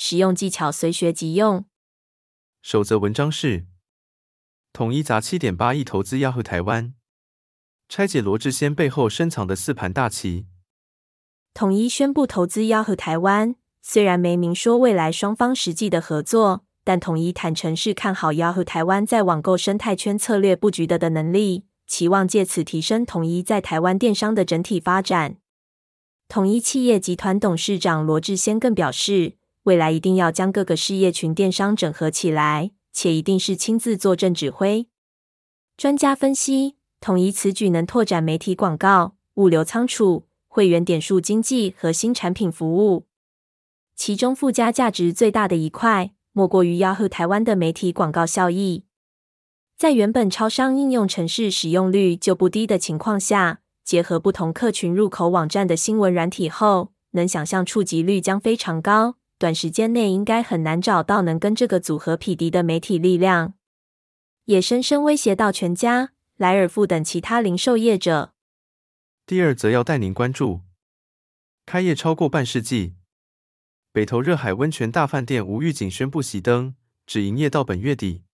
实用技巧随学即用。首则文章是：统一砸七点八亿投资 Yahoo 台湾，拆解罗志先背后深藏的四盘大棋。统一宣布投资 Yahoo 台湾，虽然没明说未来双方实际的合作，但统一坦诚是看好 Yahoo 台湾在网购生态圈策略布局的的能力，期望借此提升统一在台湾电商的整体发展。统一企业集团董事长罗志先更表示。未来一定要将各个事业群电商整合起来，且一定是亲自坐镇指挥。专家分析，统一此举能拓展媒体广告、物流仓储、会员点数经济和新产品服务。其中附加价值最大的一块，莫过于 Yahoo 台湾的媒体广告效益。在原本超商应用程式使用率就不低的情况下，结合不同客群入口网站的新闻软体后，能想象触及率将非常高。短时间内应该很难找到能跟这个组合匹敌的媒体力量，也深深威胁到全家、莱尔富等其他零售业者。第二则要带您关注，开业超过半世纪，北投热海温泉大饭店无预警宣布熄灯，只营业到本月底。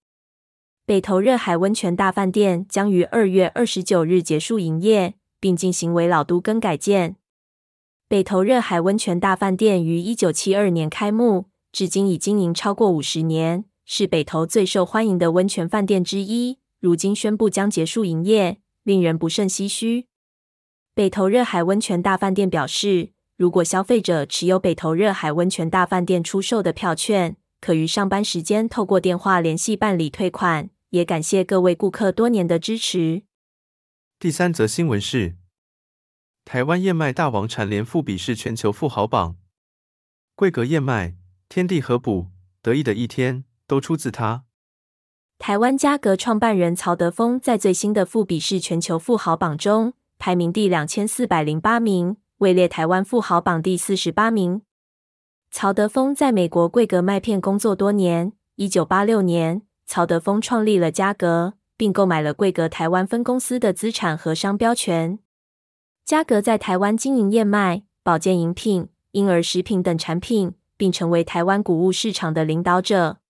北投热海温泉大饭店将于二月二十九日结束营业，并进行为老都更改建。北投热海温泉大饭店于一九七二年开幕，至今已经营超过五十年，是北投最受欢迎的温泉饭店之一。如今宣布将结束营业，令人不胜唏嘘。北投热海温泉大饭店表示，如果消费者持有北投热海温泉大饭店出售的票券，可于上班时间透过电话联系办理退款。也感谢各位顾客多年的支持。第三则新闻是。台湾燕麦大王蝉联富比士全球富豪榜，桂格燕麦、天地合补、得意的一天都出自他。台湾嘉格创办人曹德峰在最新的富比士全球富豪榜中排名第两千四百零八名，位列台湾富豪榜第四十八名。曹德峰在美国桂格麦片工作多年，一九八六年，曹德峰创立了嘉格，并购买了桂格台湾分公司的资产和商标权。嘉格在台湾经营燕麦、保健饮品、婴儿食品等产品，并成为台湾谷物市场的领导者。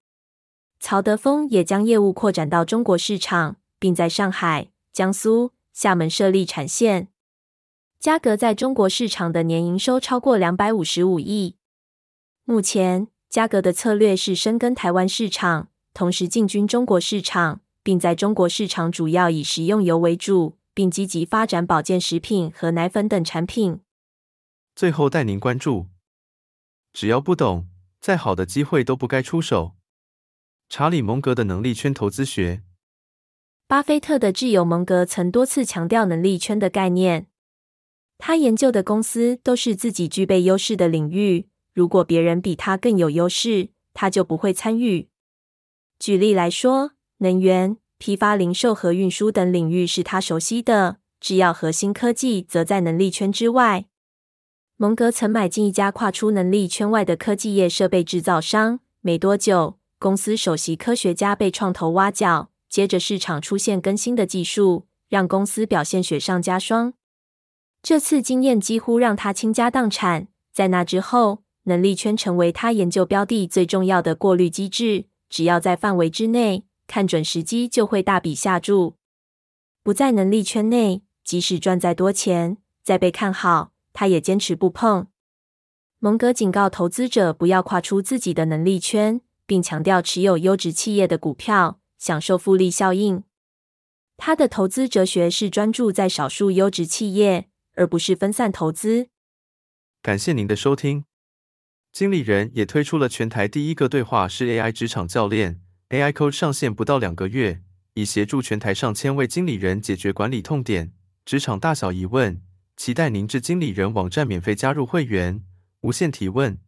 曹德丰也将业务扩展到中国市场，并在上海、江苏、厦门设立产线。嘉格在中国市场的年营收超过两百五十五亿。目前，嘉格的策略是深耕台湾市场，同时进军中国市场，并在中国市场主要以食用油为主。并积极发展保健食品和奶粉等产品。最后带您关注：只要不懂，再好的机会都不该出手。查理·蒙格的能力圈投资学。巴菲特的挚友蒙格曾多次强调能力圈的概念。他研究的公司都是自己具备优势的领域，如果别人比他更有优势，他就不会参与。举例来说，能源。批发、零售和运输等领域是他熟悉的，制药和新科技则在能力圈之外。蒙格曾买进一家跨出能力圈外的科技业设备制造商，没多久，公司首席科学家被创投挖角，接着市场出现更新的技术，让公司表现雪上加霜。这次经验几乎让他倾家荡产。在那之后，能力圈成为他研究标的最重要的过滤机制，只要在范围之内。看准时机就会大笔下注，不在能力圈内，即使赚再多钱，再被看好，他也坚持不碰。蒙格警告投资者不要跨出自己的能力圈，并强调持有优质企业的股票，享受复利效应。他的投资哲学是专注在少数优质企业，而不是分散投资。感谢您的收听。经理人也推出了全台第一个对话式 AI 职场教练。AI Coach 上线不到两个月，已协助全台上千位经理人解决管理痛点、职场大小疑问。期待您至经理人网站免费加入会员，无限提问。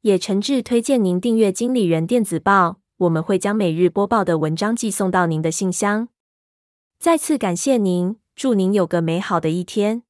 也诚挚推荐您订阅经理人电子报，我们会将每日播报的文章寄送到您的信箱。再次感谢您，祝您有个美好的一天。